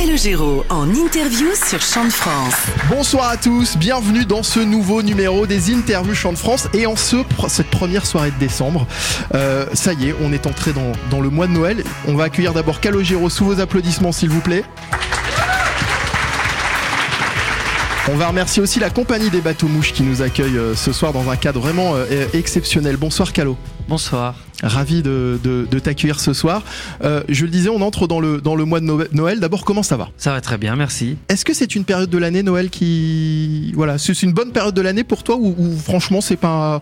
Calogero en interview sur Chant de France. Bonsoir à tous, bienvenue dans ce nouveau numéro des interviews Chant de France et en ce, cette première soirée de décembre, euh, ça y est, on est entré dans, dans le mois de Noël. On va accueillir d'abord Calogero sous vos applaudissements s'il vous plaît. On va remercier aussi la compagnie des bateaux mouches qui nous accueille euh, ce soir dans un cadre vraiment euh, exceptionnel. Bonsoir Calo. Bonsoir. Ravi de, de, de t'accueillir ce soir. Euh, je le disais, on entre dans le, dans le mois de Noël. D'abord, comment ça va? Ça va très bien, merci. Est-ce que c'est une période de l'année Noël qui, voilà, c'est une bonne période de l'année pour toi ou, ou franchement c'est pas,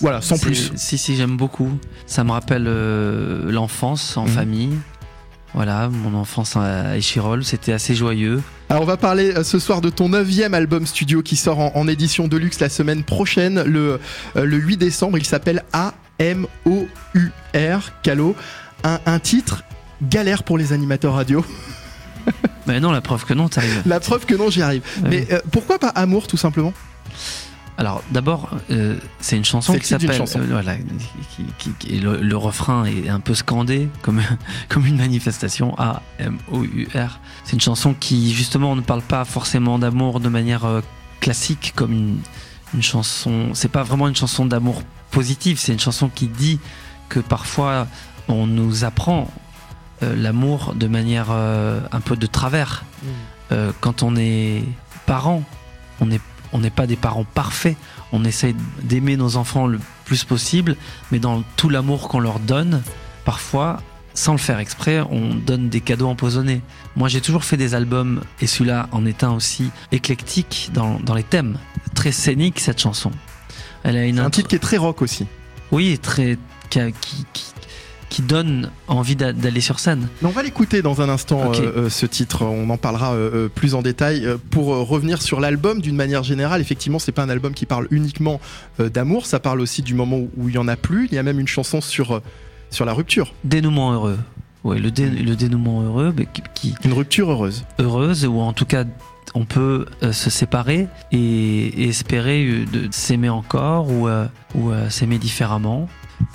voilà, sans plus? Si si, j'aime beaucoup. Ça me rappelle euh, l'enfance en mmh. famille. Voilà, mon enfance à Échirol, c'était assez joyeux. Alors on va parler euh, ce soir de ton neuvième album studio qui sort en, en édition de luxe la semaine prochaine, le, le 8 décembre. Il s'appelle A-M-O-U-R, Calo. Un, un titre galère pour les animateurs radio. Mais non, la preuve que non, t'arrives. La preuve que non, j'y arrive. Mais euh, pourquoi pas Amour, tout simplement? Alors d'abord, euh, c'est une chanson qui s'appelle, euh, voilà, qui, qui, le, le, refrain est un peu scandé comme comme une manifestation A M O U R. C'est une chanson qui justement ne parle pas forcément d'amour de manière euh, classique comme une, une chanson. C'est pas vraiment une chanson d'amour positive. C'est une chanson qui dit que parfois on nous apprend euh, l'amour de manière euh, un peu de travers. Mmh. quand on est parent, on est on n'est pas des parents parfaits. On essaie d'aimer nos enfants le plus possible, mais dans tout l'amour qu'on leur donne, parfois, sans le faire exprès, on donne des cadeaux empoisonnés. Moi, j'ai toujours fait des albums, et celui-là en est un aussi éclectique dans, dans les thèmes. Très scénique, cette chanson. Elle a une un titre qui est très rock aussi. Oui, très, qui, qui, qui donne envie d'aller sur scène. on va l'écouter dans un instant, okay. euh, ce titre. On en parlera euh, plus en détail. Pour revenir sur l'album, d'une manière générale, effectivement, c'est pas un album qui parle uniquement d'amour. Ça parle aussi du moment où il y en a plus. Il y a même une chanson sur sur la rupture. Dénouement heureux. Oui, le, dé, le dénouement heureux, mais qui, une rupture heureuse. Heureuse, ou en tout cas on peut euh, se séparer et, et espérer de s'aimer encore ou, euh, ou euh, s'aimer différemment.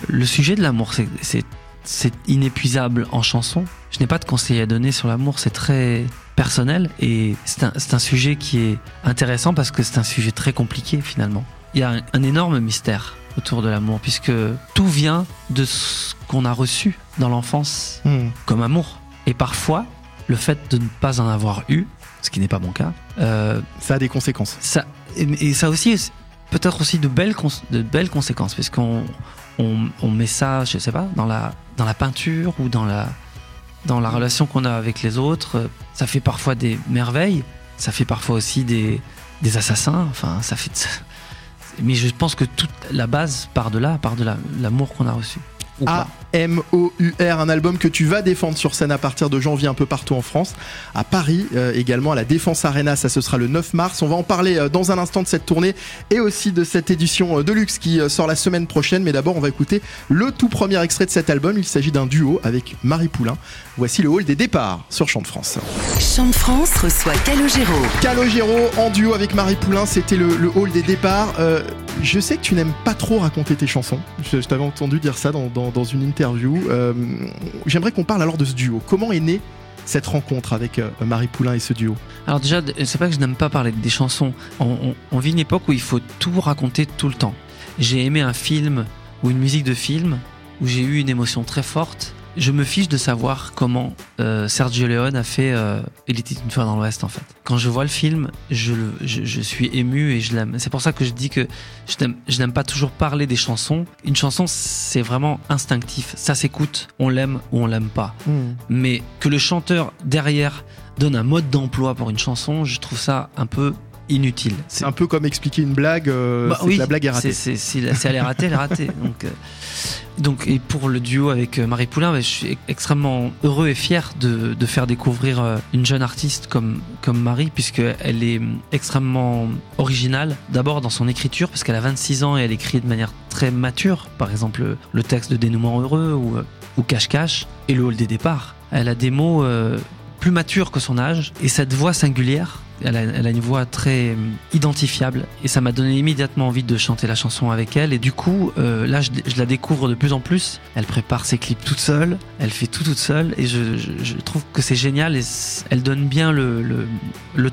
Le sujet de l'amour, c'est inépuisable en chanson. Je n'ai pas de conseils à donner sur l'amour, c'est très personnel et c'est un, un, sujet qui est intéressant parce que c'est un sujet très compliqué finalement. Il y a un, un énorme mystère autour de l'amour puisque tout vient de ce qu'on a reçu dans l'enfance mmh. comme amour. Et parfois, le fait de ne pas en avoir eu, ce qui n'est pas mon cas, euh, ça a des conséquences. Ça, et, et ça aussi, peut-être aussi de belles, de belles conséquences puisqu'on on, on met ça, je sais pas, dans la, dans la peinture ou dans la, dans la relation qu'on a avec les autres. Ça fait parfois des merveilles, ça fait parfois aussi des, des assassins. Enfin, ça fait. Mais je pense que toute la base part de là, part de l'amour qu'on a reçu. A-M-O-U-R, un album que tu vas défendre sur scène à partir de janvier un peu partout en France, à Paris euh, également, à la Défense Arena, ça ce sera le 9 mars. On va en parler euh, dans un instant de cette tournée et aussi de cette édition euh, de luxe qui euh, sort la semaine prochaine. Mais d'abord, on va écouter le tout premier extrait de cet album. Il s'agit d'un duo avec Marie Poulain. Voici le hall des départs sur Chant de France. Chant de France reçoit Calogero. Calogero en duo avec Marie Poulain, c'était le, le, hall des départs. Je sais que tu n'aimes pas trop raconter tes chansons. Je, t'avais entendu dire ça dans, une interview. Euh, J'aimerais qu'on parle alors de ce duo. Comment est né cette rencontre avec euh, Marie Poulain et ce duo? Alors déjà, c'est pas que je n'aime pas parler des chansons. On, on, on, vit une époque où il faut tout raconter tout le temps. J'ai aimé un film ou une musique de film où j'ai eu une émotion très forte je me fiche de savoir comment euh, Sergio Leone a fait euh, Il était une fois dans l'Ouest en fait. Quand je vois le film, je, je, je suis ému et je l'aime. C'est pour ça que je dis que je n'aime pas toujours parler des chansons. Une chanson, c'est vraiment instinctif. Ça s'écoute, on l'aime ou on l'aime pas. Hmm. Mm. Mais que le chanteur derrière donne un mode d'emploi pour une chanson, je trouve ça un peu inutile. C'est un peu comme expliquer une blague, euh, bah, oui, la blague est ratée. Si elle est ratée, elle est ratée. Donc, euh, donc, et pour le duo avec Marie Poulain, bah, je suis extrêmement heureux et fier de, de faire découvrir euh, une jeune artiste comme, comme Marie, puisqu'elle est extrêmement originale. D'abord dans son écriture, parce qu'elle a 26 ans et elle écrit de manière très mature. Par exemple, le texte de Dénouement Heureux ou, ou Cache-Cache et le hall des départs. Elle a des mots euh, plus mature que son âge. Et cette voix singulière, elle a, une voix très euh, identifiable et ça m'a donné immédiatement envie de chanter la chanson avec elle. Et du coup euh, là je, la découvre de plus en plus. Elle prépare ses clips toute seule elle fait tout toute seule et je, trouve que c'est génial et elle donne bien le,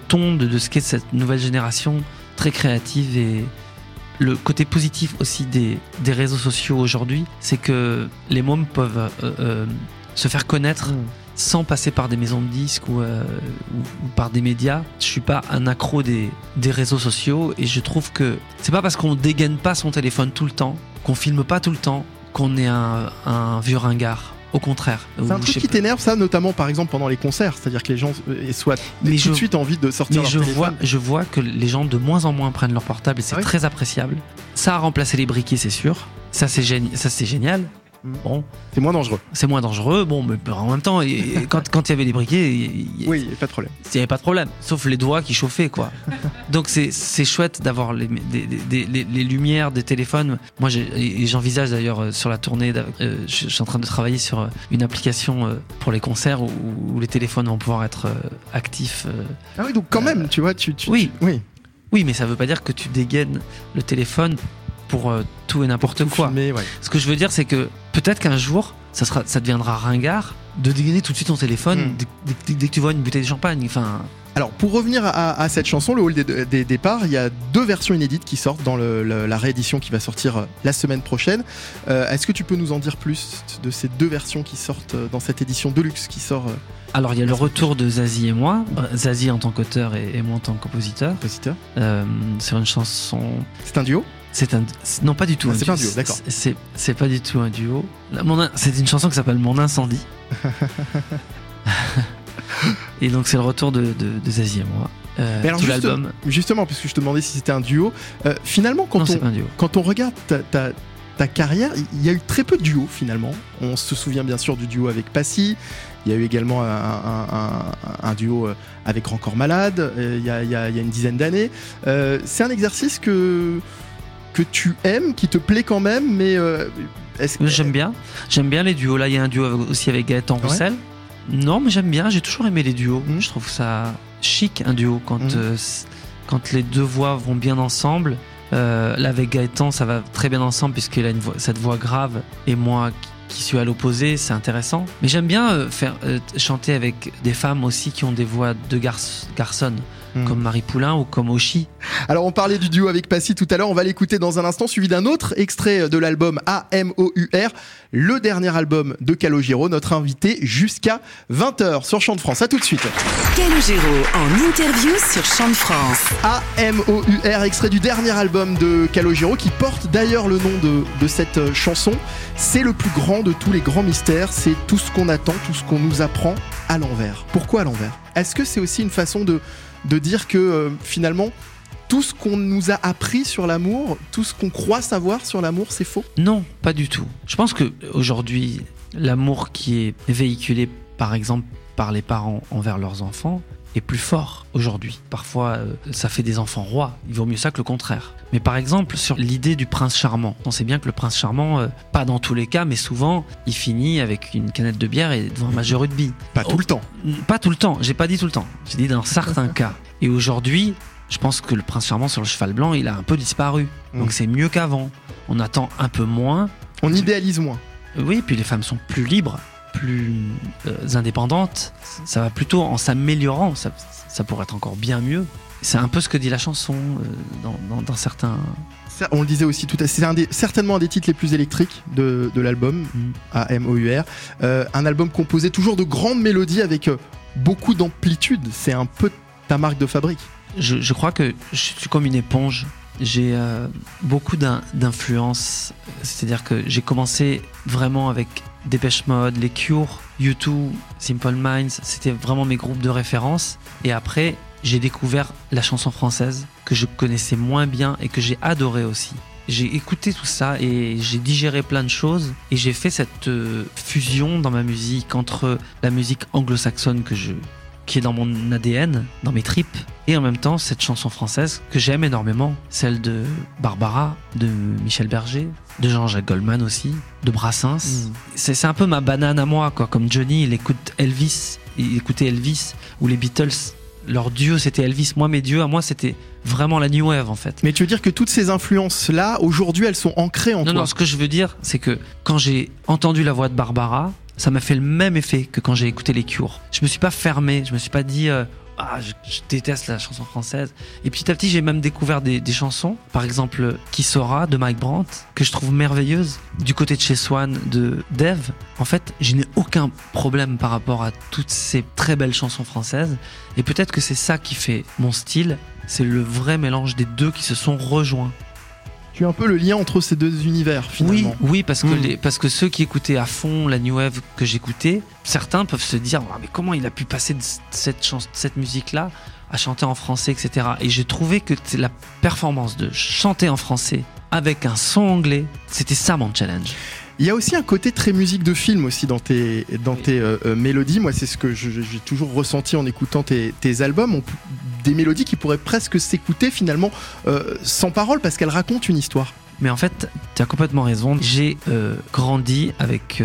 ton de, ce qu'est cette nouvelle génération très créative et le côté positif aussi des, des réseaux sociaux aujourd'hui c'est que les mômes peuvent euh, se faire connaître mmh sans passer par des maisons de disques euh, ou, par des médias. Je suis pas un accro des, des réseaux sociaux et je trouve que c'est pas parce qu'on dégaine pas son téléphone tout le temps, qu'on filme pas tout le temps, qu'on est un, un vieux ringard. Au contraire. C'est un truc qui t'énerve, ça, notamment par exemple pendant les concerts, c'est-à-dire que les gens euh, soient mais tout de suite envie de sortir mais je vois, je vois que les gens de moins en moins prennent leur portable et c'est ah très appréciable. Ça a remplacé les briquets, c'est sûr. Ça, c'est génial. Bon. C'est moins dangereux. C'est moins dangereux, bon, mais en même temps, quand, quand il y avait les briquets. Il, oui, il n'y avait pas de problème. Il n'y avait pas de problème, sauf les doigts qui chauffaient, quoi. Donc c'est chouette d'avoir les, les, lumières des téléphones. Moi, j'envisage d'ailleurs euh, sur la tournée, euh, je suis en train de travailler sur euh, une application pour les concerts où, les téléphones vont pouvoir être actifs. ah oui, donc quand même, tu vois, tu. tu oui. oui. Oui, mais ça ne veut pas dire que tu dégaines le téléphone pour euh, tout et n'importe quoi. Ce que je veux dire, c'est que peut-être qu'un jour, ça, sera, ça deviendra ringard de dégainer tout de suite ton téléphone hmm. dès, que tu vois une bouteille de champagne. Enfin. Alors, pour revenir à, cette chanson, le hall des, départs, il y a deux versions inédites qui sortent dans la réédition qui va sortir euh, la semaine prochaine. Euh, est-ce que tu peux nous en dire plus de ces deux versions qui sortent dans cette édition Deluxe qui sort alors il y a le retour de Zazie et moi, Zazie en tant qu'auteur et, moi en tant que compositeur. Compositeur. c'est une chanson. C'est un duo? C'est un non pas du tout. Ah, c'est pas un duo, d'accord. C'est pas du tout un duo. C'est une chanson qui s'appelle Mon incendie. et donc c'est le retour de, de, Zazie et moi. Euh, alors. Justement, puisque je te demandais si c'était un duo, euh, finalement quand on quand on regarde ta, ta, carrière, il y a eu très peu de duos finalement. On se souvient bien sûr du duo avec Passy. Il y a eu également un, duo euh, avec Encore Malade il y, a, il y a une dizaine d'années. c'est un exercice que que tu aimes, qui te plaît quand même, mais euh, est-ce que... J'aime bien. J'aime bien les duos. Là, il y a un duo aussi avec Gaëtan Roussel. Non, mais j'aime bien. J'ai toujours aimé les duos. Mmh. Je trouve ça chic, un duo, quand, mmh. euh, quand les deux voix vont bien ensemble. Euh, là, avec Gaëtan, ça va très bien ensemble, puisqu'il a une cette voix grave et moi qui suis à l'opposé, c'est intéressant. Mais j'aime bien faire chanter avec des femmes aussi qui ont des voix de garçons. Hmm. comme Marie Poulain ou comme Oshi. Alors on parlait du duo avec Passy tout à l'heure, on va l'écouter dans un instant, suivi d'un autre extrait de l'album AMOUR, le dernier album de Calogero, notre invité jusqu'à 20h sur Chant de France. A tout de suite. Calogero en interview sur Chant de France. AMOUR, extrait du dernier album de Calogero qui porte d'ailleurs le nom de, de cette chanson. C'est le plus grand de tous les grands mystères, c'est tout ce qu'on attend, tout ce qu'on nous apprend à l'envers. Pourquoi à l'envers? Est-ce que c'est aussi une façon de de dire que euh, finalement tout ce qu'on nous a appris sur l'amour, tout ce qu'on croit savoir sur l'amour, c'est faux? Non, pas du tout. Je pense que aujourd'hui, l'amour qui est véhiculé, par exemple, par les parents envers leurs enfants, est plus fort aujourd'hui. Parfois, euh, ça fait des enfants rois. Il vaut mieux ça que le contraire. Mais par exemple, sur l'idée du prince charmant, on sait bien que le prince charmant, euh, pas dans tous les cas, mais souvent, il finit avec une canette de bière et devant un match de rugby. Pas tout le temps. Pas tout le temps. J'ai pas dit tout le temps. J'ai dit dans certains cas. Et aujourd'hui, je pense que le prince charmant sur le cheval blanc, il a un peu disparu. Mm. Donc c'est mieux qu'avant. On attend un peu moins. On idéalise moins. Oui, puis les femmes sont plus libres plus euh, indépendante, ça va plutôt en s'améliorant, ça, pourrait être encore bien mieux. C'est un peu ce que dit la chanson euh, dans, certains. On le disait aussi tout à c'est certainement un des titres les plus électriques de, l'album, mm. A-M-O-U-R. Euh, un album composé toujours de grandes mélodies avec beaucoup d'amplitude. C'est un peu ta marque de fabrique. Je, je, crois que je suis comme une éponge. J'ai beaucoup d'influence. C'est-à-dire que j'ai commencé vraiment avec Dépêche Mode, les Cure, U2, Simple Minds, c'était vraiment mes groupes de référence. Et après, j'ai découvert la chanson française que je connaissais moins bien et que j'ai adoré aussi. J'ai écouté tout ça et j'ai digéré plein de choses et j'ai fait cette euh, fusion dans ma musique entre la musique anglo-saxonne que je qui est dans mon ADN, dans mes tripes, et en même temps cette chanson française que j'aime énormément, celle de Barbara, de Michel Berger, de Jean-Jacques Goldman aussi, de Brassens. Mm. C'est un peu ma banane à moi, quoi. Comme Johnny, il écoute Elvis, il écoutait Elvis, ou les Beatles, leur dieu c'était Elvis. Moi, mes dieux, à moi, c'était vraiment la New Wave en fait. Mais tu veux dire que toutes ces influences-là, aujourd'hui, elles sont ancrées en non, toi Non, non, ce que je veux dire, c'est que quand j'ai entendu la voix de Barbara, ça m'a fait le même effet que quand j'ai écouté les Cures. Je me suis pas fermé, je me suis pas dit euh, ah je, déteste la chanson française. Et petit à petit j'ai même découvert des, chansons, par exemple Qui sera de Mike Brandt que je trouve merveilleuse. Du côté de chez Swan de Dev, en fait je n'ai aucun problème par rapport à toutes ces très belles chansons françaises. Et peut-être que c'est ça qui fait mon style, c'est le vrai mélange des deux qui se sont rejoints tu es un peu le lien entre ces deux univers finalement. Oui, oui parce, que hmm. les, parce que ceux qui écoutaient à fond la New Wave que j'écoutais, certains peuvent se dire ah, mais comment il a pu passer de cette, cette musique-là à chanter en français, etc. Et j'ai trouvé que la performance de chanter en français avec un son anglais, c'était ça mon challenge. Il y a aussi un côté très musique de film aussi dans tes, dans tes euh, euh, mélodies. Moi, c'est ce que j'ai toujours ressenti en écoutant tes, tes albums. des mélodies qui pourraient presque s'écouter finalement euh, sans parole parce qu'elles racontent une histoire. Mais en fait, tu as complètement raison. J'ai grandi avec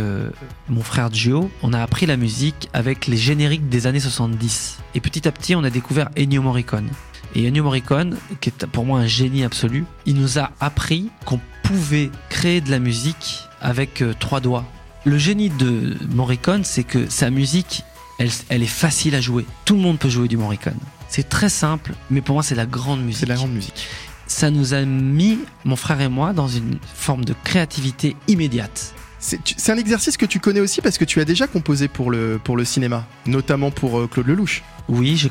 mon frère Gio. On a appris la musique avec les génériques des années 70. Et petit à petit, on a découvert Ennio Morricone. Et Ennio Morricone, qui est pour moi un génie absolu, il nous a appris qu'on pouvait créer de la musique avec euh, trois doigts. Le génie de Morricone, c'est que sa musique, elle, elle, est facile à jouer. Tout le monde peut jouer du Morricone. C'est très simple, mais pour moi, c'est la grande musique. C'est la grande musique. Ça nous a mis, mon frère et moi, dans une forme de créativité immédiate. C'est un exercice que tu connais aussi parce que tu as déjà composé pour le, pour le cinéma, notamment pour euh, Claude Lelouch. Oui,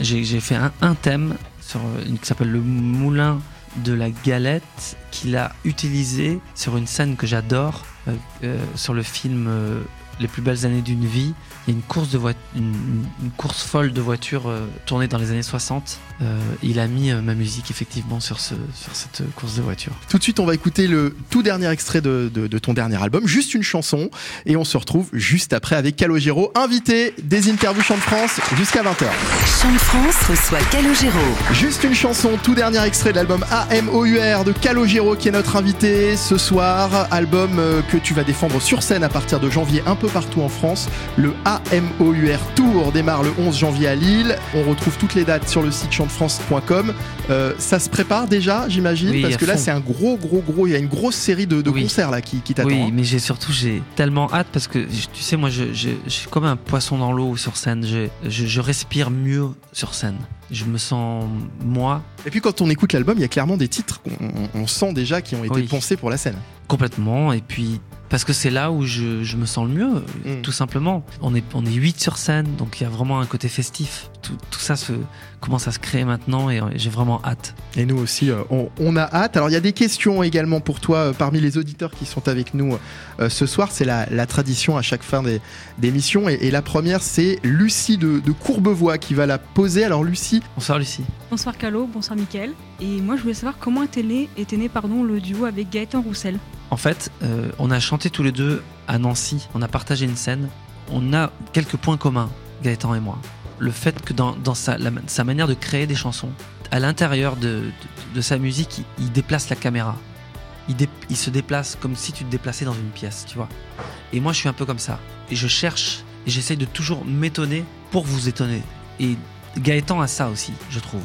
j'ai fait un, un thème sur, euh, qui s'appelle Le Moulin de la galette qu'il a utilisé sur une scène que j'adore, euh, euh, sur le film euh, Les plus belles années d'une vie. Il y a une course, de une, une, course folle de voitures tournée dans les années 60 euh, il a mis euh, ma musique effectivement sur, ce, sur cette course de voiture. Tout de suite, on va écouter le tout dernier extrait de, de, ton dernier album, juste une chanson, et on se retrouve juste après avec Calogero, invité des interviews Chant de France jusqu'à 20h. Chant de France reçoit Calogero. Juste une chanson, tout dernier extrait de l'album AMOUR de Calogero qui est notre invité ce soir. Album euh, que tu vas défendre sur scène à partir de janvier un peu partout en France. Le AMOUR Tour démarre le 11 janvier à Lille. On retrouve toutes les dates sur le site Chant france.com. Euh, ça se prépare déjà, j'imagine, parce que là, c'est un gros, gros, gros. Il y a une grosse série de, concerts là qui, qui t'attend. Oui, hein. mais j'ai surtout j'ai tellement hâte parce que tu sais, moi, je, suis comme un poisson dans l'eau sur scène. Je, je, respire mieux sur scène. Je me sens moi. Et puis quand on écoute l'album, il y a clairement des titres qu'on sent déjà qui ont été pensés pour la scène. Complètement. Et puis parce que c'est là où je, je, me sens le mieux, mm. tout simplement. On est, on est 8 sur scène, donc il y a vraiment un côté festif. Tout, tout ça se, commence à se créer maintenant et j'ai vraiment hâte. Et nous aussi, euh, on, on, a hâte. Alors il y a des questions également pour toi euh, parmi les auditeurs qui sont avec nous euh, ce soir. C'est la, la, tradition à chaque fin des, des missions. Et, et, la première, c'est Lucie de, de, Courbevoie qui va la poser. Alors Lucie. Bonsoir Lucie. Bonsoir Calo, bonsoir Mickaël. Et moi je voulais savoir comment était né, était né pardon, le duo avec Gaëtan Roussel. En fait, euh, on a chanté tous les deux à Nancy, on a partagé une scène, on a quelques points communs, Gaëtan et moi. Le fait que dans, sa, manière de créer des chansons, à l'intérieur de, sa musique, il, déplace la caméra. Il, se déplace comme si tu te déplaçais dans une pièce, tu vois. Et moi, je suis un peu comme ça. Et je cherche, et j'essaye de toujours m'étonner pour vous étonner. Et Gaëtan a ça aussi, je trouve.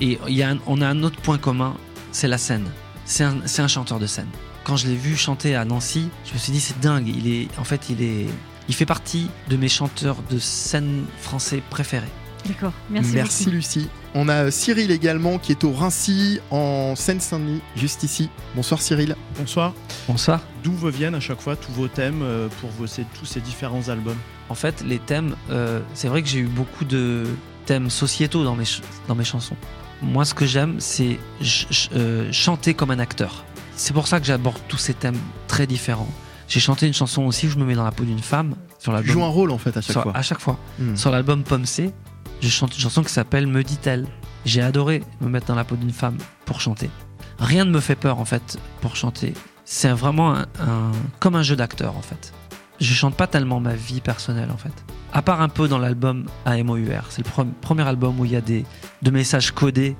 Et a on a un autre point commun, c'est la scène. C'est un, un chanteur de scène quand je l'ai vu chanter à Nancy, je me suis dit c'est dingue. Il est, en fait, il est, il fait partie de mes chanteurs de scène français préférés. D'accord, merci. Merci Lucie. On a Cyril également qui est au Rincy en Seine-Saint-Denis, juste ici. Bonsoir Cyril. Bonsoir. Bonsoir. D'où vous viennent à chaque fois tous vos thèmes euh, pour vos, tous ces différents albums? En fait, les thèmes, euh, c'est vrai que j'ai eu beaucoup de thèmes sociétaux dans mes, dans mes chansons. Moi, ce que j'aime, c'est euh, chanter comme un acteur. C'est pour ça que j'aborde tous ces thèmes très différents. J'ai chanté une chanson aussi où je me mets dans la peau d'une femme sur l'album. Tu joues un rôle en fait à chaque fois. À chaque fois. Hmm. Sur l'album Pomme C, je chante une chanson qui s'appelle Me dit-elle. J'ai adoré me mettre dans la peau d'une femme pour chanter. Rien ne me fait peur en fait pour chanter. C'est vraiment un, comme un jeu d'acteur en fait. je chante pas tellement ma vie personnelle en fait. À part un peu dans l'album AMOUR. C'est le premier album où il y a des de messages codés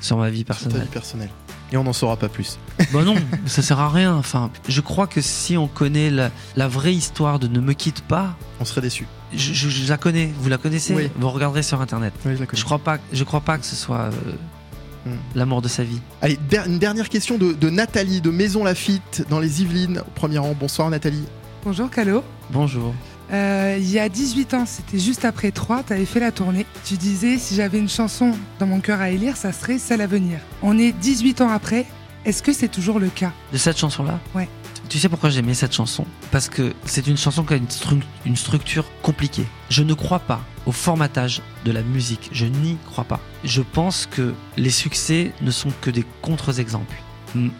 sur ma vie personnelle. Vie personnelle. Et on n'en saura pas plus. Bah non, ça sert à rien. Enfin, je crois que si on connaît la, vraie histoire de Ne me quitte pas, on serait déçu. Je, la connais. Vous la connaissez Vous regarderez sur internet. Oui, je, la connais. je crois pas. Je crois pas que ce soit euh, hmm. l'amour de sa vie. Allez, une dernière question de, de Nathalie de Maison Lafitte dans les Yvelines au premier rang. Bonsoir Nathalie. Bonjour Calo. Bonjour. Euh, il y a 18 ans, c'était juste après 3, tu avais fait la tournée. Tu disais, si j'avais une chanson dans mon cœur à élire, ça serait celle à venir. On est 18 ans après, est-ce que c'est toujours le cas? De cette chanson-là? Ouais. Tu sais pourquoi j'aimais cette chanson? Parce que c'est une chanson qui a une, une, structure compliquée. Je ne crois pas au formatage de la musique. Je n'y crois pas. Je pense que les succès ne sont que des contre-exemples.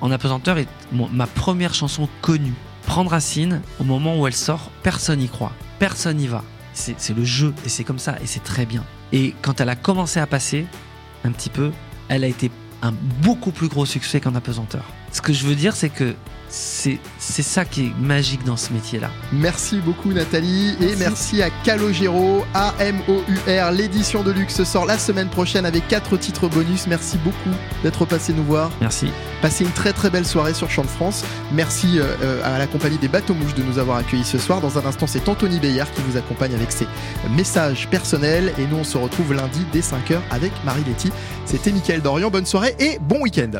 En apesanteur est ma première chanson connue prendre racine au moment où elle sort, personne n'y croit, personne n'y va. C'est le jeu et c'est comme ça et c'est très bien. Et quand elle a commencé à passer, un petit peu, elle a été un beaucoup plus gros succès qu'en apesanteur. Ce que je veux dire, c'est que c'est ça qui est magique dans ce métier-là. Merci beaucoup Nathalie et merci à Calogero, A-M-O-U-R. L'édition de luxe sort la semaine prochaine avec quatre titres bonus. Merci beaucoup d'être passé nous voir. Merci. Passez une très très belle soirée sur Champ de France. Merci euh, euh, à la compagnie des Bateaux Mouches de nous avoir accueillis ce soir. Dans un instant, c'est Anthony Bayard qui vous accompagne avec ses messages personnels et nous on se retrouve lundi dès 5h avec Marie Letty. C'était Mickaël Dorian. Bonne soirée et bon week-end.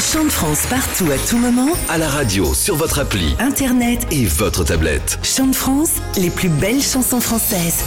Chant de France partout à tout moment. À la radio, sur votre appli, Internet et votre tablette. Chant de France, les plus belles chansons françaises.